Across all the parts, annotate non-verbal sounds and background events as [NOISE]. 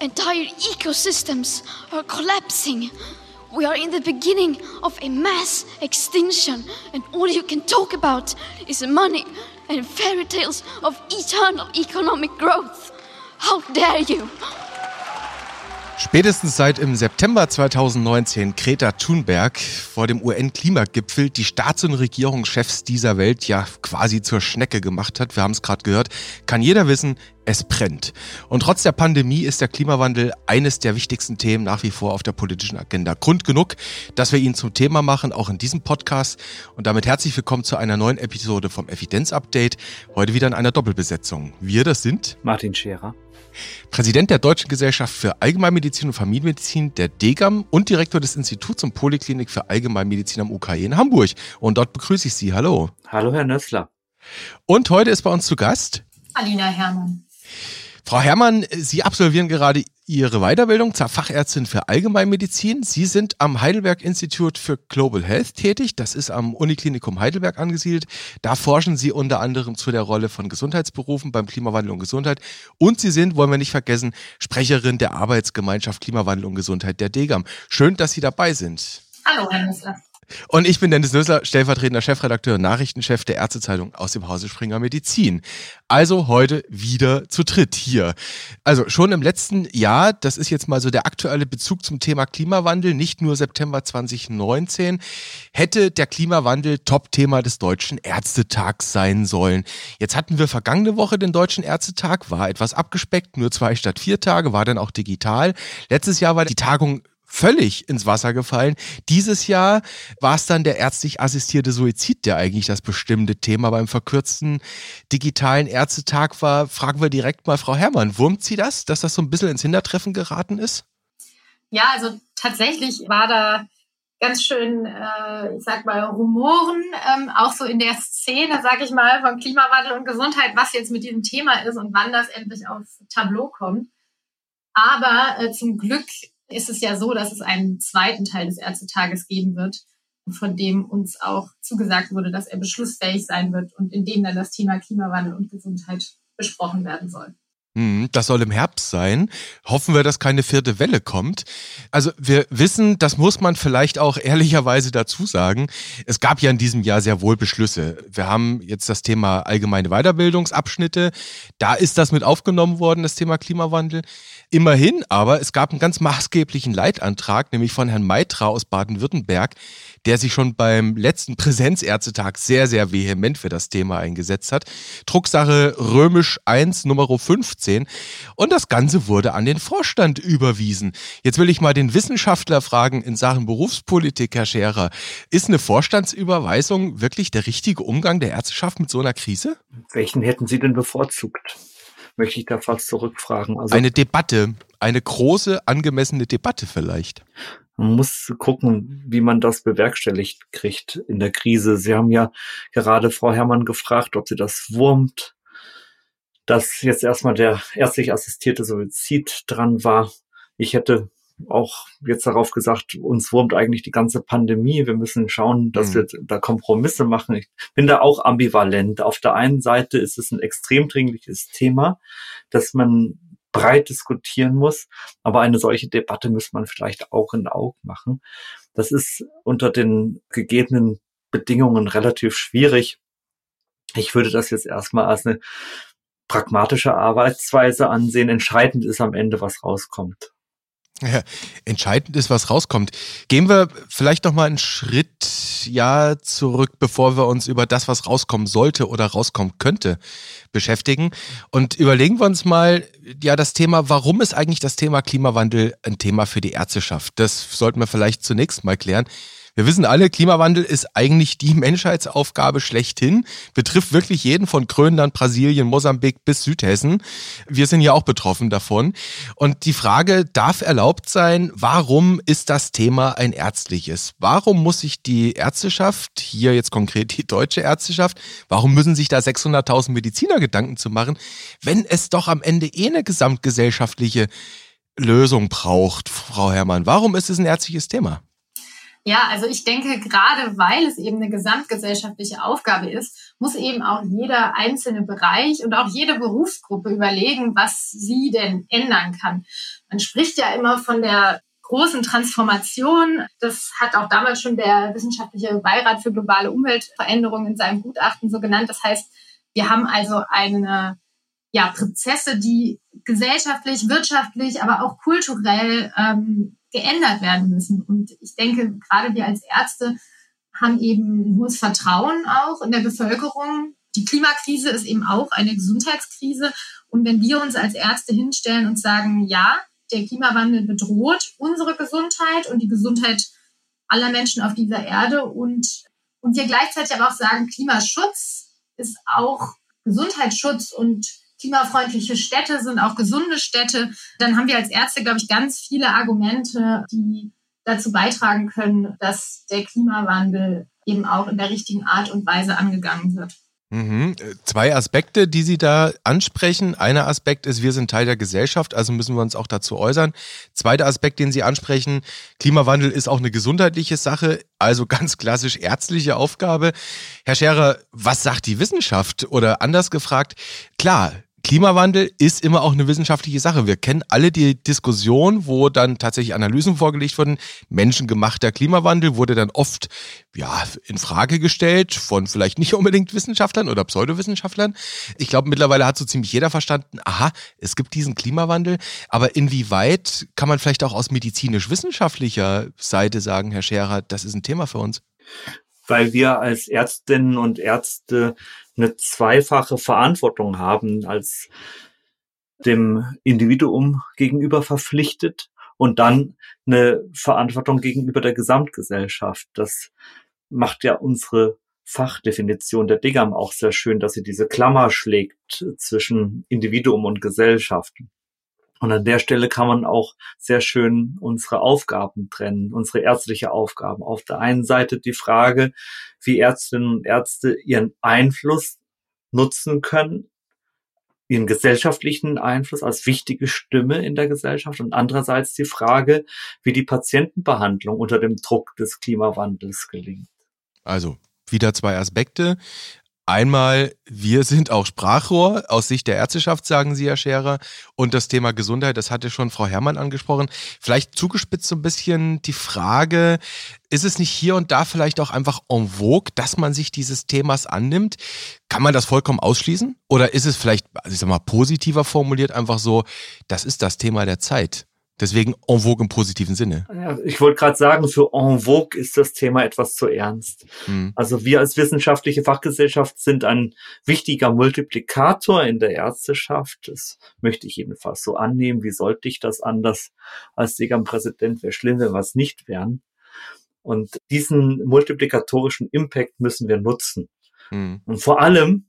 entire ecosystems are collapsing. We are in the beginning of a mass extinction, and all you can talk about is money and fairy tales of eternal economic growth. How dare you! Spätestens seit im September 2019 Greta Thunberg vor dem UN-Klimagipfel die Staats- und Regierungschefs dieser Welt ja quasi zur Schnecke gemacht hat, wir haben es gerade gehört, kann jeder wissen, es brennt. Und trotz der Pandemie ist der Klimawandel eines der wichtigsten Themen nach wie vor auf der politischen Agenda. Grund genug, dass wir ihn zum Thema machen, auch in diesem Podcast. Und damit herzlich willkommen zu einer neuen Episode vom Evidenz-Update. Heute wieder in einer Doppelbesetzung. Wir, das sind Martin Scherer. Präsident der Deutschen Gesellschaft für Allgemeinmedizin und Familienmedizin, der DGAM und Direktor des Instituts und Poliklinik für Allgemeinmedizin am UKE in Hamburg. Und dort begrüße ich Sie. Hallo. Hallo, Herr Nössler. Und heute ist bei uns zu Gast Alina Herrmann. Frau Herrmann, Sie absolvieren gerade Ihre Weiterbildung zur Fachärztin für Allgemeinmedizin. Sie sind am Heidelberg Institute für Global Health tätig. Das ist am Uniklinikum Heidelberg angesiedelt. Da forschen Sie unter anderem zu der Rolle von Gesundheitsberufen beim Klimawandel und Gesundheit. Und Sie sind, wollen wir nicht vergessen, Sprecherin der Arbeitsgemeinschaft Klimawandel und Gesundheit der DEGAM. Schön, dass Sie dabei sind. Hallo, Herr Nüssler. Und ich bin Dennis Nössler, stellvertretender Chefredakteur, Nachrichtenchef der Ärztezeitung aus dem Hause Springer Medizin. Also heute wieder zu dritt hier. Also schon im letzten Jahr, das ist jetzt mal so der aktuelle Bezug zum Thema Klimawandel, nicht nur September 2019, hätte der Klimawandel Top-Thema des Deutschen Ärztetags sein sollen. Jetzt hatten wir vergangene Woche den Deutschen Ärztetag, war etwas abgespeckt, nur zwei statt vier Tage, war dann auch digital. Letztes Jahr war die Tagung völlig ins Wasser gefallen. Dieses Jahr war es dann der ärztlich assistierte Suizid, der eigentlich das bestimmte Thema beim verkürzten digitalen Ärztetag war. Fragen wir direkt mal Frau Herrmann, wurmt Sie das, dass das so ein bisschen ins Hintertreffen geraten ist? Ja, also tatsächlich war da ganz schön, äh, ich sag mal, Rumoren, ähm, auch so in der Szene, sag ich mal, von Klimawandel und Gesundheit, was jetzt mit diesem Thema ist und wann das endlich aufs Tableau kommt. Aber äh, zum Glück ist es ja so, dass es einen zweiten Teil des Ärztetages geben wird, von dem uns auch zugesagt wurde, dass er beschlussfähig sein wird und in dem dann das Thema Klimawandel und Gesundheit besprochen werden soll. Hm, das soll im Herbst sein. Hoffen wir, dass keine vierte Welle kommt. Also wir wissen, das muss man vielleicht auch ehrlicherweise dazu sagen. Es gab ja in diesem Jahr sehr wohl Beschlüsse. Wir haben jetzt das Thema allgemeine Weiterbildungsabschnitte. Da ist das mit aufgenommen worden, das Thema Klimawandel. Immerhin aber, es gab einen ganz maßgeblichen Leitantrag, nämlich von Herrn Meitra aus Baden-Württemberg, der sich schon beim letzten Präsenzärztetag sehr, sehr vehement für das Thema eingesetzt hat. Drucksache Römisch 1 Nummer 15 und das Ganze wurde an den Vorstand überwiesen. Jetzt will ich mal den Wissenschaftler fragen in Sachen Berufspolitik, Herr Scherer. Ist eine Vorstandsüberweisung wirklich der richtige Umgang der Ärzteschaft mit so einer Krise? Welchen hätten Sie denn bevorzugt? Möchte ich da fast zurückfragen. Also, eine Debatte, eine große, angemessene Debatte vielleicht. Man muss gucken, wie man das bewerkstelligt kriegt in der Krise. Sie haben ja gerade Frau Herrmann gefragt, ob sie das wurmt, dass jetzt erstmal der ärztlich assistierte Suizid dran war. Ich hätte auch jetzt darauf gesagt, uns wurmt eigentlich die ganze Pandemie. Wir müssen schauen, dass mhm. wir da Kompromisse machen. Ich bin da auch ambivalent. Auf der einen Seite ist es ein extrem dringliches Thema, dass man breit diskutieren muss. Aber eine solche Debatte muss man vielleicht auch in Augen machen. Das ist unter den gegebenen Bedingungen relativ schwierig. Ich würde das jetzt erstmal als eine pragmatische Arbeitsweise ansehen. Entscheidend ist am Ende, was rauskommt. Ja, entscheidend ist, was rauskommt. Gehen wir vielleicht noch mal einen Schritt ja zurück, bevor wir uns über das, was rauskommen sollte oder rauskommen könnte, beschäftigen und überlegen wir uns mal ja das Thema, warum ist eigentlich das Thema Klimawandel ein Thema für die Ärzteschaft? Das sollten wir vielleicht zunächst mal klären. Wir wissen alle, Klimawandel ist eigentlich die Menschheitsaufgabe schlechthin, betrifft wirklich jeden von Grönland, Brasilien, Mosambik bis Südhessen. Wir sind ja auch betroffen davon. Und die Frage darf erlaubt sein, warum ist das Thema ein ärztliches? Warum muss sich die Ärzteschaft, hier jetzt konkret die deutsche Ärzteschaft, warum müssen sich da 600.000 Mediziner Gedanken zu machen, wenn es doch am Ende eh eine gesamtgesellschaftliche Lösung braucht, Frau Herrmann? Warum ist es ein ärztliches Thema? Ja, also ich denke, gerade weil es eben eine gesamtgesellschaftliche Aufgabe ist, muss eben auch jeder einzelne Bereich und auch jede Berufsgruppe überlegen, was sie denn ändern kann. Man spricht ja immer von der großen Transformation. Das hat auch damals schon der wissenschaftliche Beirat für globale Umweltveränderungen in seinem Gutachten so genannt. Das heißt, wir haben also eine ja, Prozesse, die gesellschaftlich, wirtschaftlich, aber auch kulturell ähm, geändert werden müssen. Und ich denke, gerade wir als Ärzte haben eben ein hohes Vertrauen auch in der Bevölkerung. Die Klimakrise ist eben auch eine Gesundheitskrise. Und wenn wir uns als Ärzte hinstellen und sagen, ja, der Klimawandel bedroht unsere Gesundheit und die Gesundheit aller Menschen auf dieser Erde und, und wir gleichzeitig aber auch sagen, Klimaschutz ist auch Gesundheitsschutz und klimafreundliche Städte sind auch gesunde Städte, dann haben wir als Ärzte, glaube ich, ganz viele Argumente, die dazu beitragen können, dass der Klimawandel eben auch in der richtigen Art und Weise angegangen wird. Mhm. Zwei Aspekte, die Sie da ansprechen. Einer Aspekt ist, wir sind Teil der Gesellschaft, also müssen wir uns auch dazu äußern. Zweiter Aspekt, den Sie ansprechen, Klimawandel ist auch eine gesundheitliche Sache, also ganz klassisch ärztliche Aufgabe. Herr Scherer, was sagt die Wissenschaft? Oder anders gefragt, klar, Klimawandel ist immer auch eine wissenschaftliche Sache. Wir kennen alle die Diskussion, wo dann tatsächlich Analysen vorgelegt wurden. Menschengemachter Klimawandel wurde dann oft ja in Frage gestellt von vielleicht nicht unbedingt Wissenschaftlern oder Pseudowissenschaftlern. Ich glaube, mittlerweile hat so ziemlich jeder verstanden, aha, es gibt diesen Klimawandel. Aber inwieweit kann man vielleicht auch aus medizinisch-wissenschaftlicher Seite sagen, Herr Scherer, das ist ein Thema für uns? Weil wir als Ärztinnen und Ärzte eine zweifache Verantwortung haben, als dem Individuum gegenüber verpflichtet und dann eine Verantwortung gegenüber der Gesamtgesellschaft. Das macht ja unsere Fachdefinition der Digam auch sehr schön, dass sie diese Klammer schlägt zwischen Individuum und Gesellschaft. Und an der Stelle kann man auch sehr schön unsere Aufgaben trennen, unsere ärztliche Aufgaben. Auf der einen Seite die Frage, wie Ärztinnen und Ärzte ihren Einfluss nutzen können, ihren gesellschaftlichen Einfluss als wichtige Stimme in der Gesellschaft und andererseits die Frage, wie die Patientenbehandlung unter dem Druck des Klimawandels gelingt. Also wieder zwei Aspekte. Einmal, wir sind auch Sprachrohr aus Sicht der Ärzteschaft, sagen Sie, Herr Scherer. Und das Thema Gesundheit, das hatte schon Frau Herrmann angesprochen. Vielleicht zugespitzt so ein bisschen die Frage, ist es nicht hier und da vielleicht auch einfach en vogue, dass man sich dieses Themas annimmt? Kann man das vollkommen ausschließen? Oder ist es vielleicht, also ich sag mal, positiver formuliert, einfach so, das ist das Thema der Zeit? Deswegen en vogue im positiven Sinne. Ja, ich wollte gerade sagen, für en vogue ist das Thema etwas zu ernst. Mhm. Also wir als wissenschaftliche Fachgesellschaft sind ein wichtiger Multiplikator in der Ärzteschaft. Das möchte ich jedenfalls so annehmen. Wie sollte ich das anders als Degam-Präsident? Wäre schlimm, wenn wir es nicht wären. Und diesen multiplikatorischen Impact müssen wir nutzen. Mhm. Und vor allem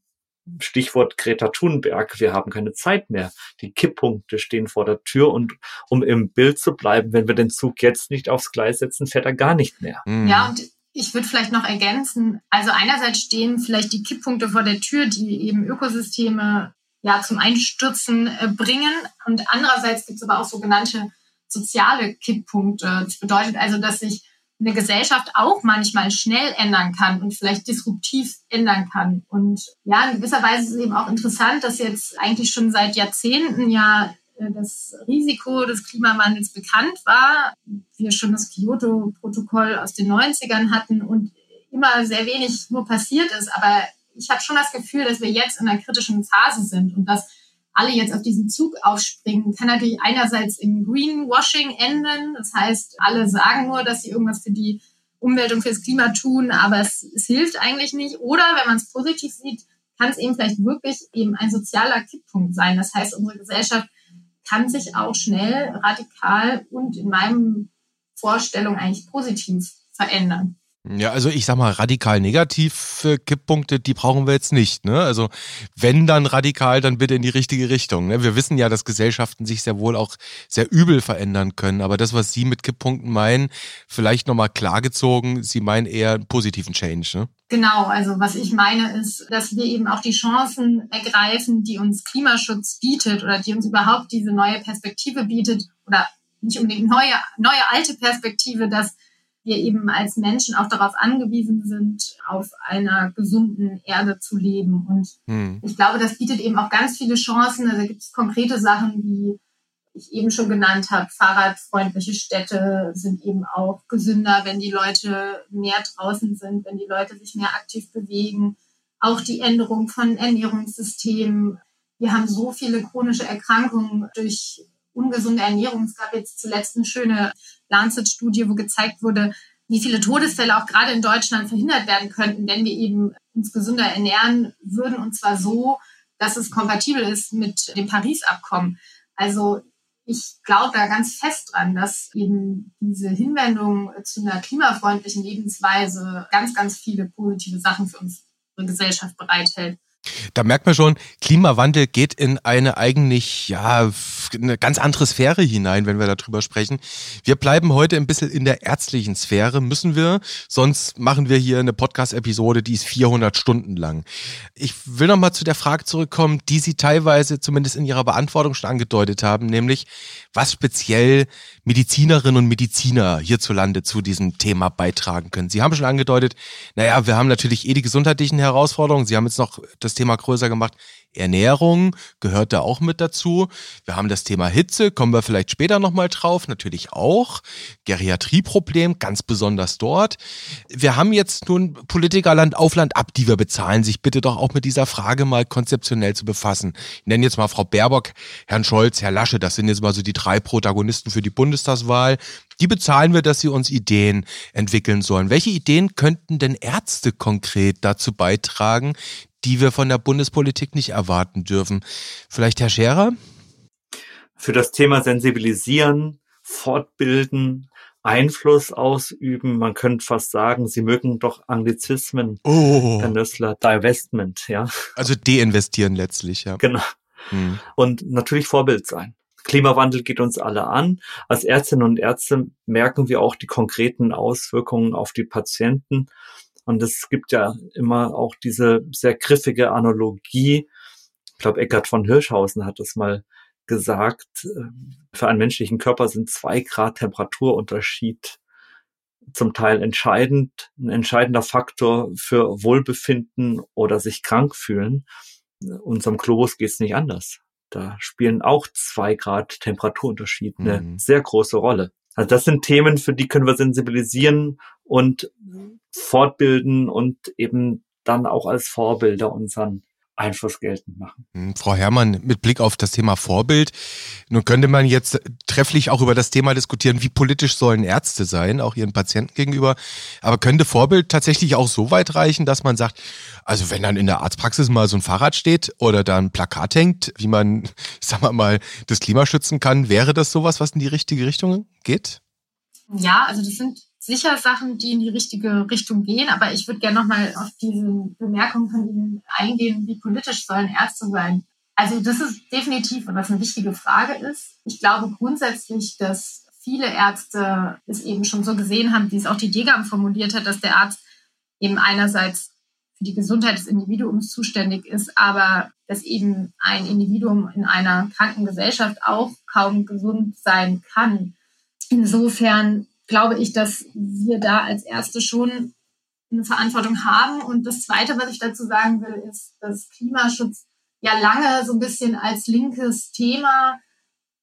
Stichwort Greta Thunberg, wir haben keine Zeit mehr. Die Kipppunkte stehen vor der Tür und um im Bild zu bleiben, wenn wir den Zug jetzt nicht aufs Gleis setzen, fährt er gar nicht mehr. Mhm. Ja, und ich würde vielleicht noch ergänzen, also einerseits stehen vielleicht die Kipppunkte vor der Tür, die eben Ökosysteme ja zum Einstürzen äh, bringen und andererseits gibt es aber auch sogenannte soziale Kipppunkte. Das bedeutet also, dass sich eine Gesellschaft auch manchmal schnell ändern kann und vielleicht disruptiv ändern kann. Und ja, in gewisser Weise ist es eben auch interessant, dass jetzt eigentlich schon seit Jahrzehnten ja äh, das Risiko des Klimawandels bekannt war. Wir schon das Kyoto-Protokoll aus den 90ern hatten und immer sehr wenig nur passiert ist. Aber ich habe schon das Gefühl, dass wir jetzt in einer kritischen Phase sind und dass alle jetzt auf diesen Zug aufspringen, kann natürlich einerseits im Greenwashing enden. Das heißt, alle sagen nur, dass sie irgendwas für die Umwelt und fürs Klima tun, aber es, es hilft eigentlich nicht. Oder wenn man es positiv sieht, kann es eben vielleicht wirklich eben ein sozialer Kipppunkt sein. Das heißt, unsere Gesellschaft kann sich auch schnell, radikal und in meinem Vorstellung eigentlich positiv verändern. Ja, also ich sag mal, radikal negativ Kipppunkte, die brauchen wir jetzt nicht. Ne? Also wenn dann radikal, dann bitte in die richtige Richtung. Ne? Wir wissen ja, dass Gesellschaften sich sehr wohl auch sehr übel verändern können. Aber das, was Sie mit Kipppunkten meinen, vielleicht nochmal klargezogen, Sie meinen eher einen positiven Change. Ne? Genau, also was ich meine ist, dass wir eben auch die Chancen ergreifen, die uns Klimaschutz bietet oder die uns überhaupt diese neue Perspektive bietet oder nicht unbedingt neue, neue alte Perspektive, dass wir eben als Menschen auch darauf angewiesen sind, auf einer gesunden Erde zu leben. Und hm. ich glaube, das bietet eben auch ganz viele Chancen. Also gibt es konkrete Sachen, wie ich eben schon genannt habe, fahrradfreundliche Städte sind eben auch gesünder, wenn die Leute mehr draußen sind, wenn die Leute sich mehr aktiv bewegen. Auch die Änderung von Ernährungssystemen. Wir haben so viele chronische Erkrankungen durch ungesunde Ernährung. Es gab jetzt zuletzt eine schöne Lancet-Studie, wo gezeigt wurde, wie viele Todesfälle auch gerade in Deutschland verhindert werden könnten, wenn wir eben uns gesünder ernähren würden und zwar so, dass es kompatibel ist mit dem Paris-Abkommen. Also ich glaube da ganz fest dran, dass eben diese Hinwendung zu einer klimafreundlichen Lebensweise ganz, ganz viele positive Sachen für unsere Gesellschaft bereithält. Da merkt man schon, Klimawandel geht in eine eigentlich, ja, eine ganz andere Sphäre hinein, wenn wir darüber sprechen. Wir bleiben heute ein bisschen in der ärztlichen Sphäre, müssen wir, sonst machen wir hier eine Podcast-Episode, die ist 400 Stunden lang. Ich will nochmal zu der Frage zurückkommen, die Sie teilweise zumindest in Ihrer Beantwortung schon angedeutet haben, nämlich was speziell Medizinerinnen und Mediziner hierzulande zu diesem Thema beitragen können. Sie haben schon angedeutet, naja, wir haben natürlich eh die gesundheitlichen Herausforderungen. Sie haben jetzt noch das Thema größer gemacht. Ernährung gehört da auch mit dazu. Wir haben das Thema Hitze, kommen wir vielleicht später nochmal drauf, natürlich auch. Geriatrieproblem, ganz besonders dort. Wir haben jetzt nun Politiker Land auf Land ab, die wir bezahlen, sich bitte doch auch mit dieser Frage mal konzeptionell zu befassen. Ich nenne jetzt mal Frau Baerbock, Herrn Scholz, Herr Lasche, das sind jetzt mal so die drei Protagonisten für die Bundestagswahl. Die bezahlen wir, dass sie uns Ideen entwickeln sollen. Welche Ideen könnten denn Ärzte konkret dazu beitragen, die wir von der Bundespolitik nicht erwarten dürfen. Vielleicht Herr Scherer? Für das Thema Sensibilisieren, Fortbilden, Einfluss ausüben. Man könnte fast sagen, sie mögen doch Anglizismen. Oh. Herr Nössler, Divestment, ja. Also deinvestieren letztlich, ja. Genau. Hm. Und natürlich Vorbild sein. Klimawandel geht uns alle an. Als Ärztinnen und Ärzte merken wir auch die konkreten Auswirkungen auf die Patienten. Und es gibt ja immer auch diese sehr griffige Analogie. Ich glaube, Eckhard von Hirschhausen hat das mal gesagt. Äh, für einen menschlichen Körper sind zwei Grad Temperaturunterschied zum Teil entscheidend, ein entscheidender Faktor für Wohlbefinden oder sich krank fühlen. Unserem Globus geht es nicht anders. Da spielen auch zwei Grad Temperaturunterschied eine mhm. sehr große Rolle. Also das sind Themen, für die können wir sensibilisieren und fortbilden und eben dann auch als Vorbilder unseren Einfluss geltend machen. Hm, Frau Herrmann, mit Blick auf das Thema Vorbild, nun könnte man jetzt trefflich auch über das Thema diskutieren, wie politisch sollen Ärzte sein, auch ihren Patienten gegenüber. Aber könnte Vorbild tatsächlich auch so weit reichen, dass man sagt, also wenn dann in der Arztpraxis mal so ein Fahrrad steht oder da ein Plakat hängt, wie man, [LAUGHS] sagen wir mal, das Klima schützen kann, wäre das sowas, was in die richtige Richtung geht? Ja, also das sind sicher Sachen, die in die richtige Richtung gehen, aber ich würde gerne nochmal auf diese Bemerkung von Ihnen eingehen, wie politisch sollen Ärzte sein? Also das ist definitiv, und was eine wichtige Frage ist. Ich glaube grundsätzlich, dass viele Ärzte es eben schon so gesehen haben, wie es auch die DGAM formuliert hat, dass der Arzt eben einerseits für die Gesundheit des Individuums zuständig ist, aber dass eben ein Individuum in einer kranken Gesellschaft auch kaum gesund sein kann. Insofern glaube ich, dass wir da als Erste schon eine Verantwortung haben. Und das Zweite, was ich dazu sagen will, ist, dass Klimaschutz ja lange so ein bisschen als linkes Thema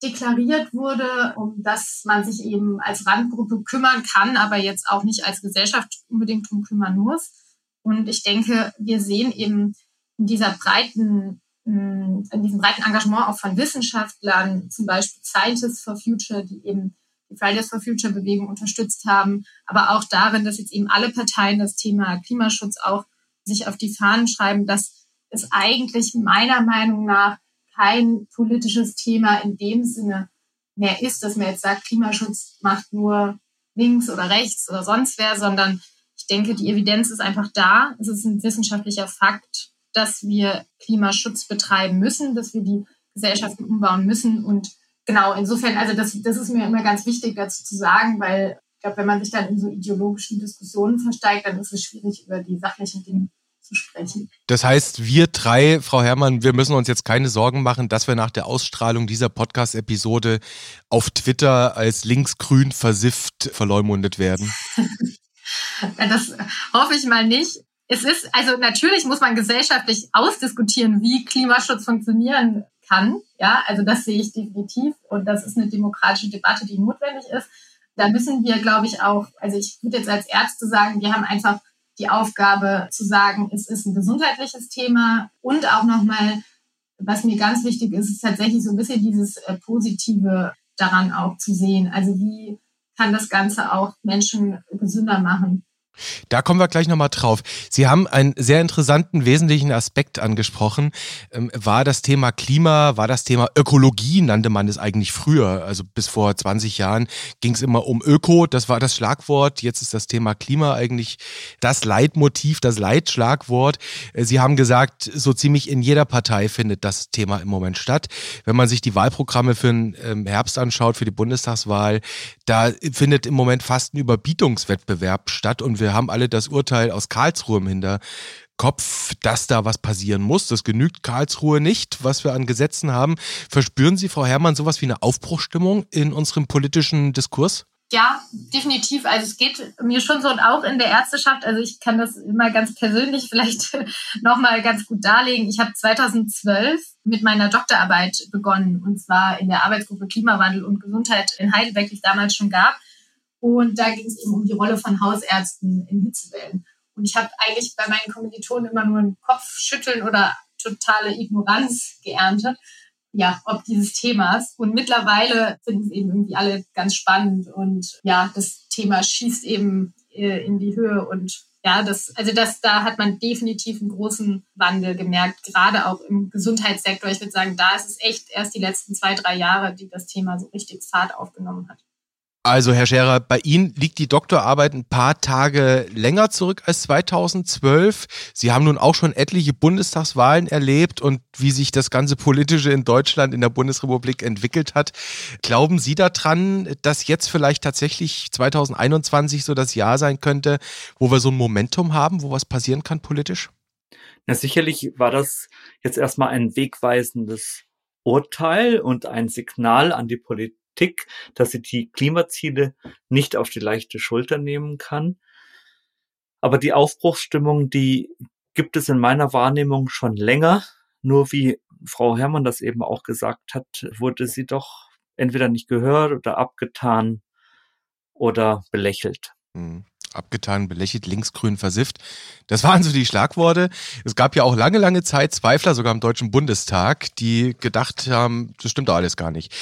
deklariert wurde, um dass man sich eben als Randgruppe kümmern kann, aber jetzt auch nicht als Gesellschaft unbedingt drum kümmern muss. Und ich denke, wir sehen eben in dieser breiten, in diesem breiten Engagement auch von Wissenschaftlern, zum Beispiel Scientists for Future, die eben Fridays for Future Bewegung unterstützt haben, aber auch darin, dass jetzt eben alle Parteien das Thema Klimaschutz auch sich auf die Fahnen schreiben, dass es eigentlich meiner Meinung nach kein politisches Thema in dem Sinne mehr ist, dass man jetzt sagt, Klimaschutz macht nur links oder rechts oder sonst wer, sondern ich denke, die Evidenz ist einfach da. Es ist ein wissenschaftlicher Fakt, dass wir Klimaschutz betreiben müssen, dass wir die Gesellschaften umbauen müssen. Und genau, insofern, also das, das ist mir immer ganz wichtig dazu zu sagen, weil ich glaube, wenn man sich dann in so ideologischen Diskussionen versteigt, dann ist es schwierig, über die sachlichen Dinge zu sprechen. Das heißt, wir drei, Frau Herrmann, wir müssen uns jetzt keine Sorgen machen, dass wir nach der Ausstrahlung dieser Podcast-Episode auf Twitter als linksgrün versifft verleumundet werden. [LAUGHS] das hoffe ich mal nicht. Es ist, also natürlich muss man gesellschaftlich ausdiskutieren, wie Klimaschutz funktionieren kann. Ja, also das sehe ich definitiv. Und das ist eine demokratische Debatte, die notwendig ist. Da müssen wir, glaube ich, auch, also ich würde jetzt als Ärzte sagen, wir haben einfach die Aufgabe zu sagen, es ist ein gesundheitliches Thema und auch nochmal, was mir ganz wichtig ist, ist tatsächlich so ein bisschen dieses äh, Positive daran auch zu sehen. Also wie kann das Ganze auch Menschen gesünder machen? Da kommen wir gleich nochmal drauf. Sie haben einen sehr interessanten, wesentlichen Aspekt angesprochen. Ähm, war das Thema Klima, war das Thema Ökologie, nannte man es eigentlich früher. Also bis vor 20 Jahren ging es immer um Öko, das war das Schlagwort. Jetzt ist das Thema Klima eigentlich das Leitmotiv, das Leitschlagwort. Äh, Sie haben gesagt, so ziemlich in jeder Partei findet das Thema im Moment statt. Wenn man sich die Wahlprogramme für den ähm, Herbst anschaut, für die Bundestagswahl, da findet im Moment fast ein Überbietungswettbewerb statt und wir haben alle das Urteil aus Karlsruhe im Hinterkopf, dass da was passieren muss. Das genügt Karlsruhe nicht, was wir an Gesetzen haben. Verspüren Sie, Frau Herrmann, sowas wie eine Aufbruchstimmung in unserem politischen Diskurs? Ja, definitiv. Also es geht mir schon so und auch in der Ärzteschaft. Also ich kann das immer ganz persönlich vielleicht [LAUGHS] nochmal ganz gut darlegen. Ich habe 2012 mit meiner Doktorarbeit begonnen und zwar in der Arbeitsgruppe Klimawandel und Gesundheit in Heidelberg, die es damals schon gab. Und da ging es eben um die Rolle von Hausärzten in Hitzewellen. Und ich habe eigentlich bei meinen Kommilitonen immer nur ein Kopfschütteln oder totale Ignoranz geerntet, ja, ob dieses Themas. Und mittlerweile finden es eben irgendwie alle ganz spannend und ja, das Thema schießt eben äh, in die Höhe und ja, das, also das, da hat man definitiv einen großen Wandel gemerkt, gerade auch im Gesundheitssektor. Ich würde sagen, da ist es echt erst die letzten zwei, drei Jahre, die das Thema so richtig Fahrt aufgenommen hat. Also, Herr Scherer, bei Ihnen liegt die Doktorarbeit ein paar Tage länger zurück als 2012. Sie haben nun auch schon etliche Bundestagswahlen erlebt und wie sich das ganze Politische in Deutschland, in der Bundesrepublik entwickelt hat. Glauben Sie daran, dass jetzt vielleicht tatsächlich 2021 so das Jahr sein könnte, wo wir so ein Momentum haben, wo was passieren kann politisch? Na, sicherlich war das jetzt erstmal ein wegweisendes Urteil und ein Signal an die Politik Politik, dass sie die Klimaziele nicht auf die leichte Schulter nehmen kann. Aber die Aufbruchsstimmung, die gibt es in meiner Wahrnehmung schon länger. Nur wie Frau Herrmann das eben auch gesagt hat, wurde sie doch entweder nicht gehört oder abgetan oder belächelt. Mhm abgetan, belächelt, linksgrün versifft. Das waren so die Schlagworte. Es gab ja auch lange, lange Zeit Zweifler, sogar im Deutschen Bundestag, die gedacht haben, das stimmt doch alles gar nicht.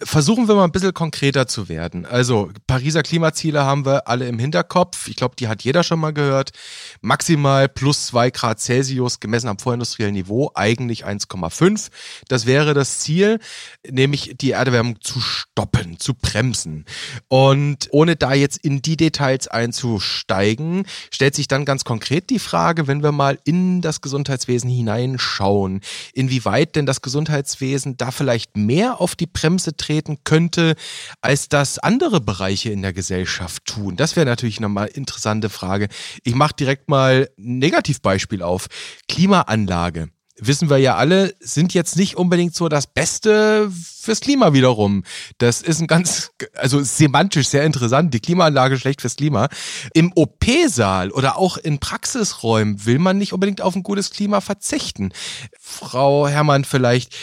Versuchen wir mal ein bisschen konkreter zu werden. Also Pariser Klimaziele haben wir alle im Hinterkopf. Ich glaube, die hat jeder schon mal gehört. Maximal plus zwei Grad Celsius gemessen am vorindustriellen Niveau, eigentlich 1,5. Das wäre das Ziel, nämlich die Erderwärmung zu stoppen, zu bremsen. Und ohne da jetzt in die Details einzu steigen, stellt sich dann ganz konkret die Frage, wenn wir mal in das Gesundheitswesen hineinschauen, inwieweit denn das Gesundheitswesen da vielleicht mehr auf die Bremse treten könnte, als das andere Bereiche in der Gesellschaft tun. Das wäre natürlich nochmal interessante Frage. Ich mache direkt mal ein Negativbeispiel auf. Klimaanlage wissen wir ja alle, sind jetzt nicht unbedingt so das Beste fürs Klima wiederum. Das ist ein ganz, also semantisch sehr interessant. Die Klimaanlage schlecht fürs Klima. Im OP-Saal oder auch in Praxisräumen will man nicht unbedingt auf ein gutes Klima verzichten. Frau Herrmann, vielleicht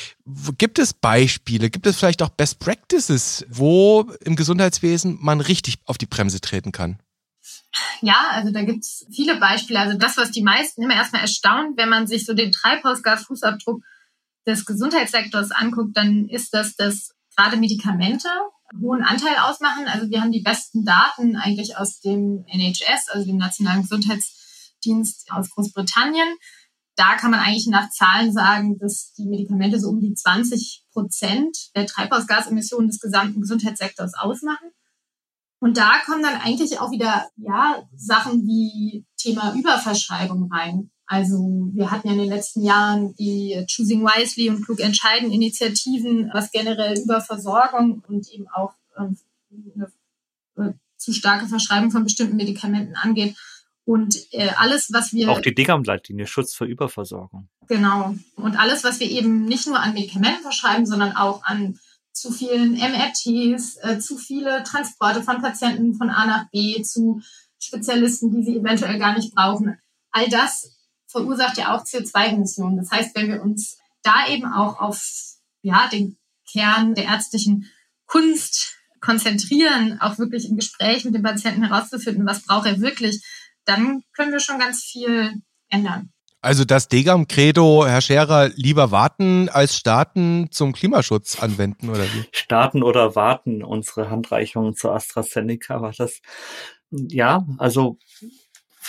gibt es Beispiele, gibt es vielleicht auch Best Practices, wo im Gesundheitswesen man richtig auf die Bremse treten kann? Ja, also da gibt's viele Beispiele. Also das, was die meisten immer erstmal erstaunt, wenn man sich so den Treibhausgasfußabdruck des Gesundheitssektors anguckt, dann ist das, dass gerade Medikamente einen hohen Anteil ausmachen. Also wir haben die besten Daten eigentlich aus dem NHS, also dem Nationalen Gesundheitsdienst aus Großbritannien. Da kann man eigentlich nach Zahlen sagen, dass die Medikamente so um die 20 Prozent der Treibhausgasemissionen des gesamten Gesundheitssektors ausmachen. Und da kommen dann eigentlich auch wieder ja Sachen wie Thema Überverschreibung rein. Also wir hatten ja in den letzten Jahren die Choosing Wisely und Klug Entscheiden Initiativen, was generell Überversorgung und eben auch ähm, eine äh, zu starke Verschreibung von bestimmten Medikamenten angeht. Und äh, alles, was wir. Auch die DGAM-Leitlinie, Schutz vor Überversorgung. Genau. Und alles, was wir eben nicht nur an Medikamenten verschreiben, sondern auch an zu vielen MRTs, äh, zu viele Transporte von Patienten von A nach B zu Spezialisten, die sie eventuell gar nicht brauchen. All das verursacht ja auch CO2-Emissionen. Das heißt, wenn wir uns da eben auch auf ja, den Kern der ärztlichen Kunst konzentrieren, auch wirklich im Gespräch mit dem Patienten herauszufinden, was braucht er wirklich, dann können wir schon ganz viel ändern. Also das Degam-Credo, Herr Scherer, lieber warten als starten zum Klimaschutz anwenden, oder wie? Starten oder warten, unsere Handreichung zu AstraZeneca war das. Ja, also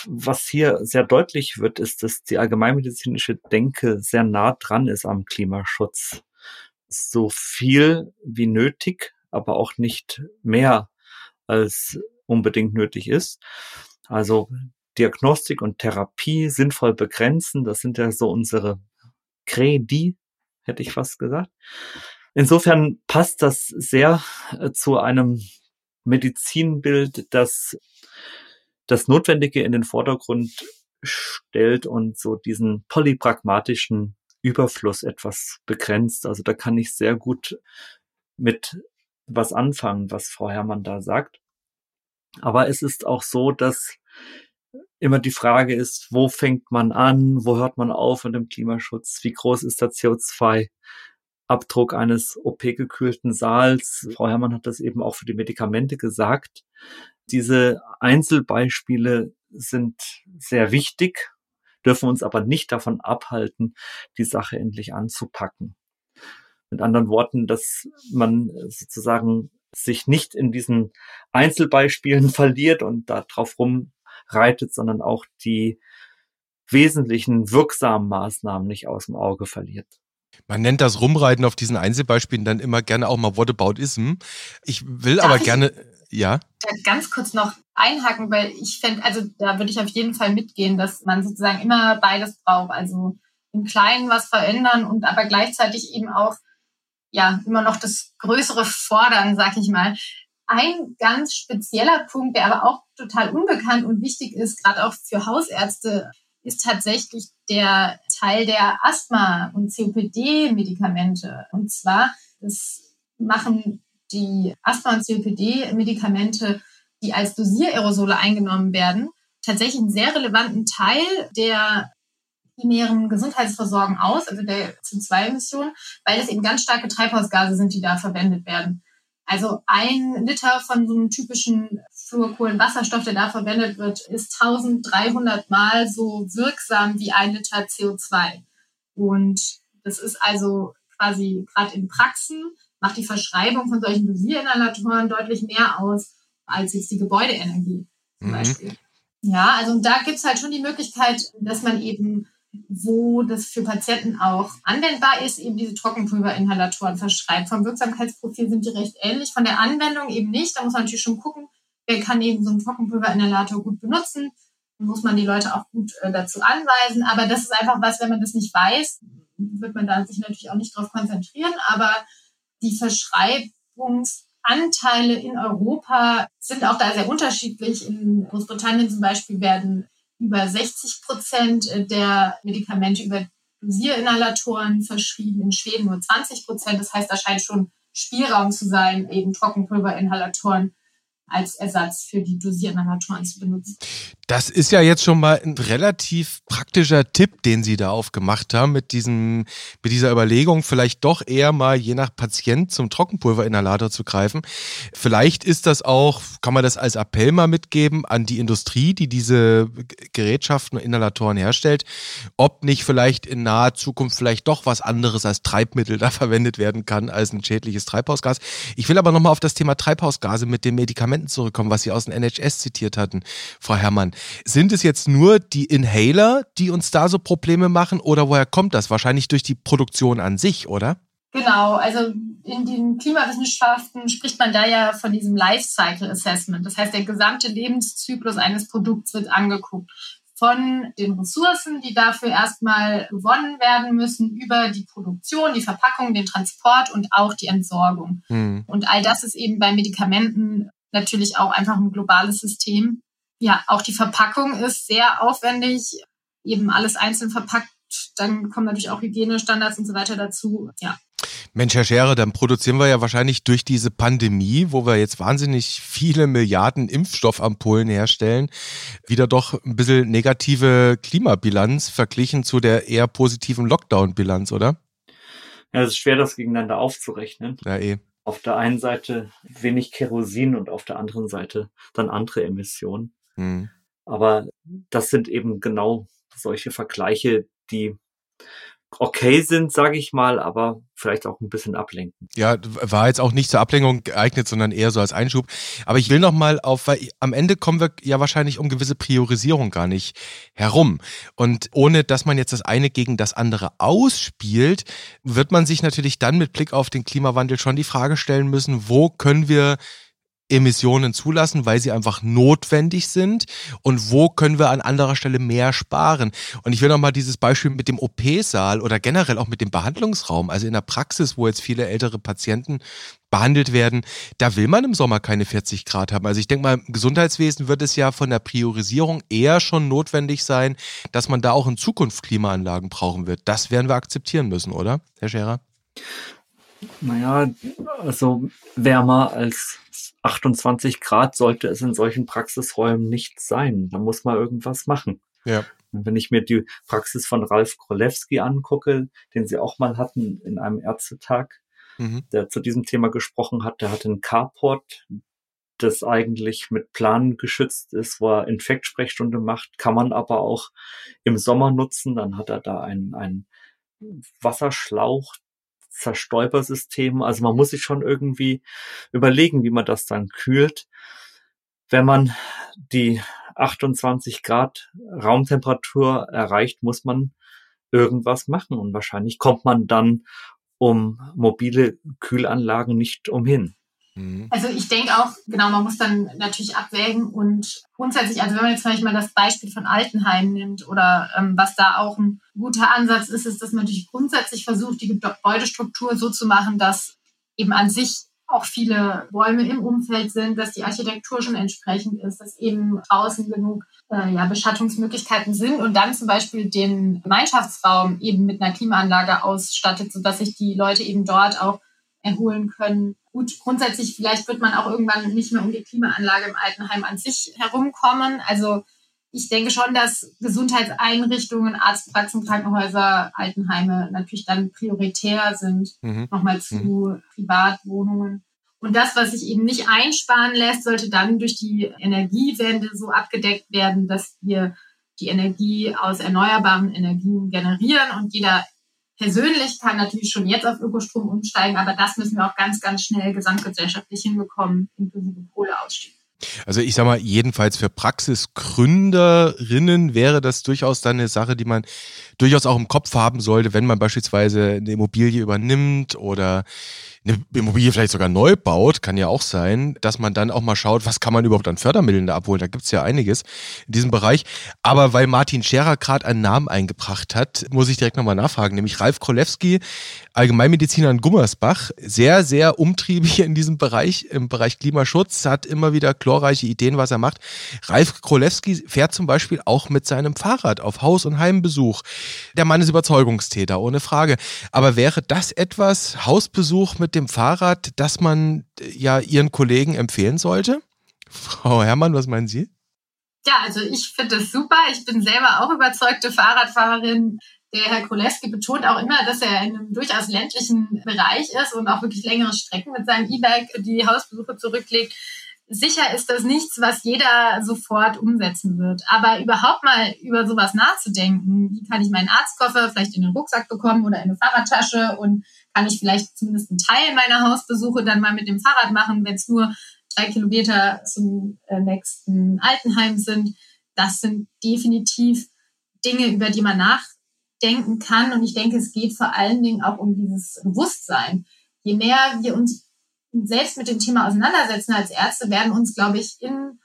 was hier sehr deutlich wird, ist, dass die allgemeinmedizinische Denke sehr nah dran ist am Klimaschutz. So viel wie nötig, aber auch nicht mehr als unbedingt nötig ist. Also Diagnostik und Therapie sinnvoll begrenzen, das sind ja so unsere Credi, hätte ich fast gesagt. Insofern passt das sehr äh, zu einem Medizinbild, das das Notwendige in den Vordergrund stellt und so diesen polypragmatischen Überfluss etwas begrenzt. Also da kann ich sehr gut mit was anfangen, was Frau Herrmann da sagt. Aber es ist auch so, dass immer die Frage ist, wo fängt man an, wo hört man auf mit dem Klimaschutz, wie groß ist der CO2-Abdruck eines OP-gekühlten Saals. Frau Herrmann hat das eben auch für die Medikamente gesagt. Diese Einzelbeispiele sind sehr wichtig, dürfen uns aber nicht davon abhalten, die Sache endlich anzupacken. Mit anderen Worten, dass man sozusagen sich nicht in diesen Einzelbeispielen [LAUGHS] verliert und da drauf rumreitet, sondern auch die wesentlichen wirksamen Maßnahmen nicht aus dem Auge verliert. Man nennt das Rumreiten auf diesen Einzelbeispielen dann immer gerne auch mal Whataboutism. Ich will Darf aber ich gerne, ja. Ganz kurz noch einhaken, weil ich fände, also da würde ich auf jeden Fall mitgehen, dass man sozusagen immer beides braucht. Also im Kleinen was verändern und aber gleichzeitig eben auch ja immer noch das größere Fordern, sag ich mal. Ein ganz spezieller Punkt, der aber auch total unbekannt und wichtig ist, gerade auch für Hausärzte, ist tatsächlich der Teil der Asthma- und COPD-Medikamente. Und zwar, das machen die Asthma- und COPD-Medikamente, die als Dosiererosole eingenommen werden, tatsächlich einen sehr relevanten Teil der primären Gesundheitsversorgung aus, also der CO2-Emissionen, weil es eben ganz starke Treibhausgase sind, die da verwendet werden. Also ein Liter von so einem typischen Fluorkohlenwasserstoff, der da verwendet wird, ist 1300 Mal so wirksam wie ein Liter CO2. Und das ist also quasi gerade in Praxen, macht die Verschreibung von solchen Dosierinhalatoren deutlich mehr aus als jetzt die Gebäudeenergie zum mhm. Beispiel. Ja, also da gibt's halt schon die Möglichkeit, dass man eben wo das für Patienten auch anwendbar ist, eben diese Trockenpulverinhalatoren verschreibt. Vom Wirksamkeitsprofil sind die recht ähnlich, von der Anwendung eben nicht. Da muss man natürlich schon gucken, wer kann eben so einen Trockenpulverinhalator gut benutzen. Da muss man die Leute auch gut äh, dazu anweisen. Aber das ist einfach was, wenn man das nicht weiß, wird man da sich natürlich auch nicht darauf konzentrieren. Aber die Verschreibungsanteile in Europa sind auch da sehr unterschiedlich. In Großbritannien zum Beispiel werden über 60 Prozent der Medikamente über Dosierinhalatoren verschrieben, in Schweden nur 20 Prozent. Das heißt, da scheint schon Spielraum zu sein, eben Trockenpulverinhalatoren als Ersatz für die Dosierinhalatoren zu benutzen. Das ist ja jetzt schon mal ein relativ praktischer Tipp, den Sie da aufgemacht haben mit diesem, mit dieser Überlegung, vielleicht doch eher mal je nach Patient zum Trockenpulverinhalator zu greifen. Vielleicht ist das auch, kann man das als Appell mal mitgeben an die Industrie, die diese Gerätschaften und Inhalatoren herstellt, ob nicht vielleicht in naher Zukunft vielleicht doch was anderes als Treibmittel da [LAUGHS] verwendet werden kann als ein schädliches Treibhausgas. Ich will aber nochmal auf das Thema Treibhausgase mit den Medikamenten Medikamenten zurückkommen, was Sie aus dem NHS zitiert hatten, Frau Herrmann. Sind es jetzt nur die Inhaler, die uns da so Probleme machen oder woher kommt das? Wahrscheinlich durch die Produktion an sich, oder? Genau, also in den Klimawissenschaften spricht man da ja von diesem Lifecycle Assessment. Das heißt, der gesamte Lebenszyklus eines Produkts wird angeguckt. Von den Ressourcen, die dafür erstmal gewonnen werden müssen, über die Produktion, die Verpackung, den Transport und auch die Entsorgung. Mhm. Und all das ist eben bei Medikamenten natürlich auch einfach ein globales System. Ja, auch die Verpackung ist sehr aufwendig, eben alles einzeln verpackt. Dann kommen natürlich auch Hygienestandards und so weiter dazu. Ja, Mensch, Herr Schere, dann produzieren wir ja wahrscheinlich durch diese Pandemie, wo wir jetzt wahnsinnig viele Milliarden Impfstoffampullen herstellen, wieder doch ein bisschen negative Klimabilanz verglichen zu der eher positiven Lockdown-Bilanz, oder? Ja, es ist schwer, das gegeneinander aufzurechnen. Ja, eh. Auf der einen Seite wenig Kerosin und auf der anderen Seite dann andere Emissionen. Hm. Aber das sind eben genau solche Vergleiche, die okay sind, sage ich mal, aber vielleicht auch ein bisschen ablenken. Ja, war jetzt auch nicht zur Ablenkung geeignet, sondern eher so als Einschub. Aber ich will noch mal auf, weil am Ende kommen wir ja wahrscheinlich um gewisse Priorisierung gar nicht herum. Und ohne, dass man jetzt das eine gegen das andere ausspielt, wird man sich natürlich dann mit Blick auf den Klimawandel schon die Frage stellen müssen, wo können wir Emissionen zulassen, weil sie einfach notwendig sind und wo können wir an anderer Stelle mehr sparen. Und ich will noch mal dieses Beispiel mit dem OP-Saal oder generell auch mit dem Behandlungsraum, also in der Praxis, wo jetzt viele ältere Patienten behandelt werden, da will man im Sommer keine 40 Grad haben. Also ich denke mal, im Gesundheitswesen wird es ja von der Priorisierung eher schon notwendig sein, dass man da auch in Zukunft Klimaanlagen brauchen wird. Das werden wir akzeptieren müssen, oder, Herr Scherer? Naja, also wärmer als 28 Grad sollte es in solchen Praxisräumen nicht sein. Da muss man irgendwas machen. Ja. Und wenn ich mir die Praxis von Ralf Krolewski angucke, den Sie auch mal hatten in einem Ärztetag, mhm. der zu diesem Thema gesprochen hat, der hat einen Carport, das eigentlich mit Planen geschützt ist, wo er Infektsprechstunde macht, kann man aber auch im Sommer nutzen. Dann hat er da einen, einen Wasserschlauch, Zerstäubersystem. Also man muss sich schon irgendwie überlegen, wie man das dann kühlt. Wenn man die 28 Grad Raumtemperatur erreicht, muss man irgendwas machen. Und wahrscheinlich kommt man dann um mobile Kühlanlagen nicht umhin. Mhm. Also ich denke auch, genau, man muss dann natürlich abwägen und grundsätzlich, also wenn man jetzt zum Beispiel mal das Beispiel von Altenheim nimmt oder ähm, was da auch ein guter Ansatz ist, ist, dass man natürlich grundsätzlich versucht, die Gebäudestruktur so zu machen, dass eben an sich auch viele Bäume im Umfeld sind, dass die Architektur schon entsprechend ist, dass eben draußen genug äh, ja, Beschattungsmöglichkeiten sind und dann zum Beispiel den Gemeinschaftsraum eben mit einer Klimaanlage ausstattet, sodass sich die Leute eben dort auch erholen können. Gut, grundsätzlich vielleicht wird man auch irgendwann nicht mehr um die Klimaanlage im Altenheim an sich herumkommen. Also ich denke schon, dass Gesundheitseinrichtungen, Arztpraxen, Krankenhäuser, Altenheime natürlich dann prioritär sind, mhm. nochmal zu mhm. Privatwohnungen. Und das, was sich eben nicht einsparen lässt, sollte dann durch die Energiewende so abgedeckt werden, dass wir die Energie aus erneuerbaren Energien generieren und jeder persönlich kann natürlich schon jetzt auf Ökostrom umsteigen, aber das müssen wir auch ganz, ganz schnell gesamtgesellschaftlich hinbekommen, inklusive Kohleausstieg. Also ich sag mal, jedenfalls für Praxisgründerinnen wäre das durchaus dann eine Sache, die man durchaus auch im Kopf haben sollte, wenn man beispielsweise eine Immobilie übernimmt oder eine Immobilie vielleicht sogar neu baut, kann ja auch sein, dass man dann auch mal schaut, was kann man überhaupt an Fördermitteln da abholen. Da gibt's ja einiges in diesem Bereich. Aber weil Martin Scherer gerade einen Namen eingebracht hat, muss ich direkt nochmal nachfragen, nämlich Ralf Krolewski, Allgemeinmediziner in Gummersbach, sehr, sehr umtriebig in diesem Bereich, im Bereich Klimaschutz, hat immer wieder glorreiche Ideen, was er macht. Ralf Krolewski fährt zum Beispiel auch mit seinem Fahrrad auf Haus- und Heimbesuch. Der Mann ist Überzeugungstäter, ohne Frage. Aber wäre das etwas, Hausbesuch mit dem Fahrrad, das man äh, ja Ihren Kollegen empfehlen sollte? Frau Herrmann, was meinen Sie? Ja, also ich finde das super. Ich bin selber auch überzeugte Fahrradfahrerin. Der Herr Koleski betont auch immer, dass er in einem durchaus ländlichen Bereich ist und auch wirklich längere Strecken mit seinem E-Bike die Hausbesuche zurücklegt. Sicher ist das nichts, was jeder sofort umsetzen wird. Aber überhaupt mal über sowas nachzudenken, wie kann ich meinen Arztkoffer vielleicht in den Rucksack bekommen oder in eine Fahrradtasche und kann ich vielleicht zumindest einen Teil meiner Hausbesuche dann mal mit dem Fahrrad machen, wenn es nur drei Kilometer zum äh, nächsten Altenheim sind. Das sind definitiv Dinge, über die man denken kann. Und ich denke, es geht vor allen Dingen auch um dieses Bewusstsein. Je mehr wir uns selbst mit dem Thema auseinandersetzen als Ärzte, werden uns, glaube ich, in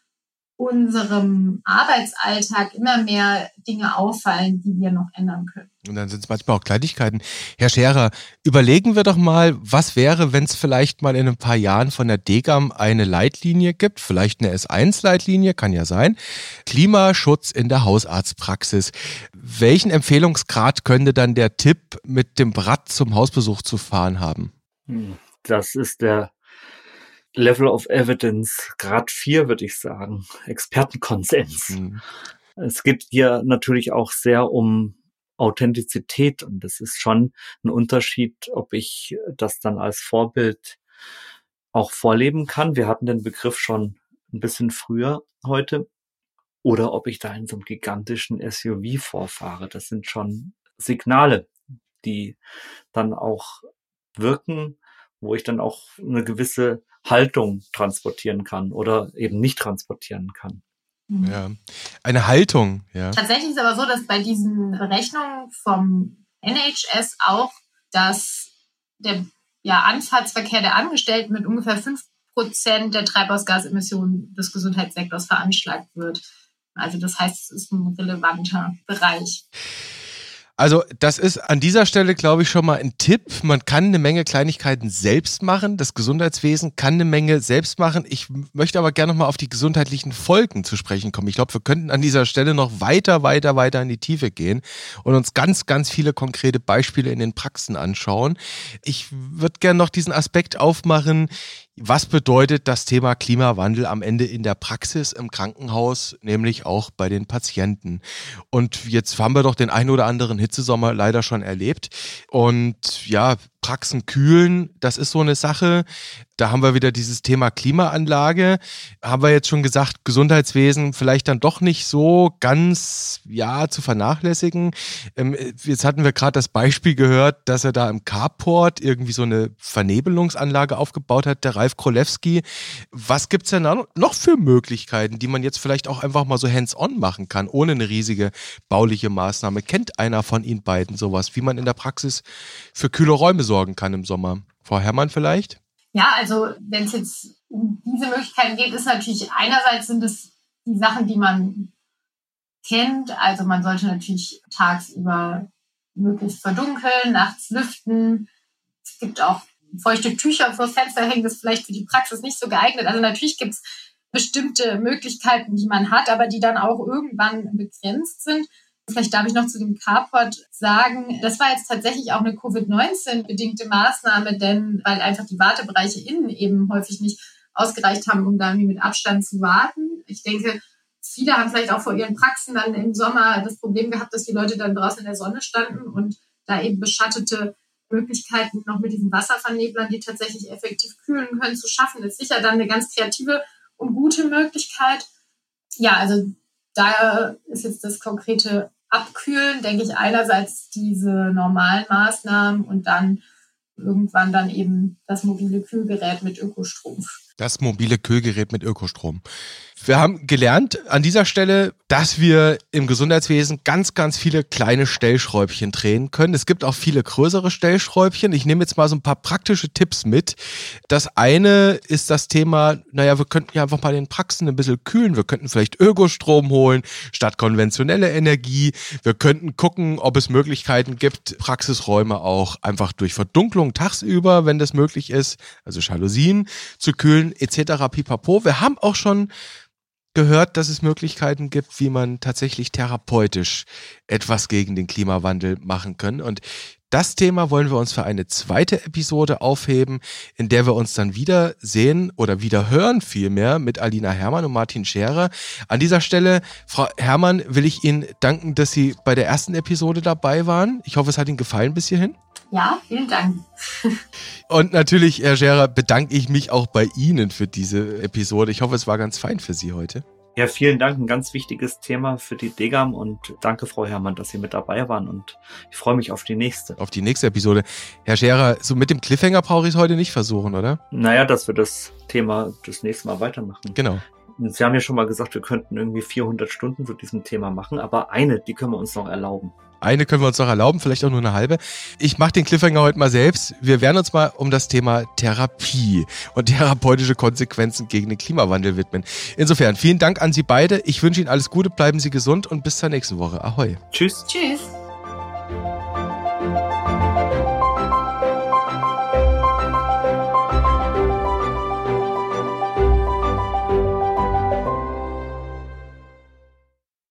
unserem Arbeitsalltag immer mehr Dinge auffallen, die wir noch ändern können. Und dann sind es manchmal auch Kleinigkeiten. Herr Scherer, überlegen wir doch mal, was wäre, wenn es vielleicht mal in ein paar Jahren von der DGAM eine Leitlinie gibt, vielleicht eine S1-Leitlinie, kann ja sein. Klimaschutz in der Hausarztpraxis. Welchen Empfehlungsgrad könnte dann der Tipp, mit dem Rad zum Hausbesuch zu fahren haben? Hm, das ist der Level of Evidence, Grad 4 würde ich sagen, Expertenkonsens. Mhm. Es geht hier natürlich auch sehr um Authentizität und es ist schon ein Unterschied, ob ich das dann als Vorbild auch vorleben kann. Wir hatten den Begriff schon ein bisschen früher heute oder ob ich da in so einem gigantischen SUV vorfahre. Das sind schon Signale, die dann auch wirken, wo ich dann auch eine gewisse Haltung transportieren kann oder eben nicht transportieren kann. Mhm. Ja, eine Haltung, ja. Tatsächlich ist aber so, dass bei diesen Berechnungen vom NHS auch, dass der ja, Anfahrtsverkehr der Angestellten mit ungefähr 5% der Treibhausgasemissionen des Gesundheitssektors veranschlagt wird. Also das heißt, es ist ein relevanter Bereich. Also das ist an dieser Stelle, glaube ich, schon mal ein Tipp. Man kann eine Menge Kleinigkeiten selbst machen. Das Gesundheitswesen kann eine Menge selbst machen. Ich möchte aber gerne noch mal auf die gesundheitlichen Folgen zu sprechen kommen. Ich glaube, wir könnten an dieser Stelle noch weiter, weiter, weiter in die Tiefe gehen und uns ganz, ganz viele konkrete Beispiele in den Praxen anschauen. Ich würde gerne noch diesen Aspekt aufmachen. Was bedeutet das Thema Klimawandel am Ende in der Praxis im Krankenhaus, nämlich auch bei den Patienten? Und jetzt haben wir doch den ein oder anderen Hitzesommer leider schon erlebt. Und ja, Praxen kühlen, das ist so eine Sache. Da haben wir wieder dieses Thema Klimaanlage. Haben wir jetzt schon gesagt, Gesundheitswesen vielleicht dann doch nicht so ganz, ja, zu vernachlässigen. Ähm, jetzt hatten wir gerade das Beispiel gehört, dass er da im Carport irgendwie so eine Vernebelungsanlage aufgebaut hat, der Ralf Krolewski. Was gibt's denn da noch für Möglichkeiten, die man jetzt vielleicht auch einfach mal so hands-on machen kann, ohne eine riesige bauliche Maßnahme? Kennt einer von Ihnen beiden sowas, wie man in der Praxis für kühle Räume sorgen kann im Sommer? Frau Herrmann vielleicht? Ja, also wenn es jetzt um diese Möglichkeiten geht, ist natürlich einerseits sind es die Sachen, die man kennt. Also man sollte natürlich tagsüber möglichst verdunkeln, nachts lüften. Es gibt auch feuchte Tücher vor Fenster hängen, das ist vielleicht für die Praxis nicht so geeignet. Also natürlich gibt es bestimmte Möglichkeiten, die man hat, aber die dann auch irgendwann begrenzt sind. Vielleicht darf ich noch zu dem Carport sagen, das war jetzt tatsächlich auch eine Covid-19-bedingte Maßnahme, denn weil einfach die Wartebereiche innen eben häufig nicht ausgereicht haben, um da irgendwie mit Abstand zu warten. Ich denke, viele haben vielleicht auch vor ihren Praxen dann im Sommer das Problem gehabt, dass die Leute dann draußen in der Sonne standen und da eben beschattete Möglichkeiten noch mit diesen Wasserverneblern, die tatsächlich effektiv kühlen können, zu schaffen, ist sicher dann eine ganz kreative und gute Möglichkeit. Ja, also da ist jetzt das konkrete Abkühlen, denke ich, einerseits diese normalen Maßnahmen und dann irgendwann dann eben das mobile Kühlgerät mit Ökostrom. Das mobile Kühlgerät mit Ökostrom. Wir haben gelernt an dieser Stelle, dass wir im Gesundheitswesen ganz, ganz viele kleine Stellschräubchen drehen können. Es gibt auch viele größere Stellschräubchen. Ich nehme jetzt mal so ein paar praktische Tipps mit. Das eine ist das Thema, naja, wir könnten ja einfach mal den Praxen ein bisschen kühlen. Wir könnten vielleicht Ökostrom holen statt konventionelle Energie. Wir könnten gucken, ob es Möglichkeiten gibt, Praxisräume auch einfach durch Verdunklung tagsüber, wenn das möglich ist, also Jalousien zu kühlen etc. pipapo. Wir haben auch schon gehört, dass es Möglichkeiten gibt, wie man tatsächlich therapeutisch etwas gegen den Klimawandel machen kann. Und das Thema wollen wir uns für eine zweite Episode aufheben, in der wir uns dann wieder sehen oder wieder hören vielmehr mit Alina Herrmann und Martin Scherer. An dieser Stelle, Frau Herrmann, will ich Ihnen danken, dass Sie bei der ersten Episode dabei waren. Ich hoffe, es hat Ihnen gefallen bis hierhin. Ja, vielen Dank. Und natürlich, Herr Scherer, bedanke ich mich auch bei Ihnen für diese Episode. Ich hoffe, es war ganz fein für Sie heute. Ja, vielen Dank. Ein ganz wichtiges Thema für die Degam und danke, Frau Herrmann, dass Sie mit dabei waren und ich freue mich auf die nächste. Auf die nächste Episode. Herr Scherer, so mit dem Cliffhanger brauche ich es heute nicht versuchen, oder? Naja, dass wir das Thema das nächste Mal weitermachen. Genau. Sie haben ja schon mal gesagt, wir könnten irgendwie 400 Stunden zu diesem Thema machen, aber eine, die können wir uns noch erlauben. Eine können wir uns noch erlauben, vielleicht auch nur eine halbe. Ich mache den Cliffhanger heute mal selbst. Wir werden uns mal um das Thema Therapie und therapeutische Konsequenzen gegen den Klimawandel widmen. Insofern, vielen Dank an Sie beide. Ich wünsche Ihnen alles Gute, bleiben Sie gesund und bis zur nächsten Woche. Ahoi. Tschüss. Tschüss.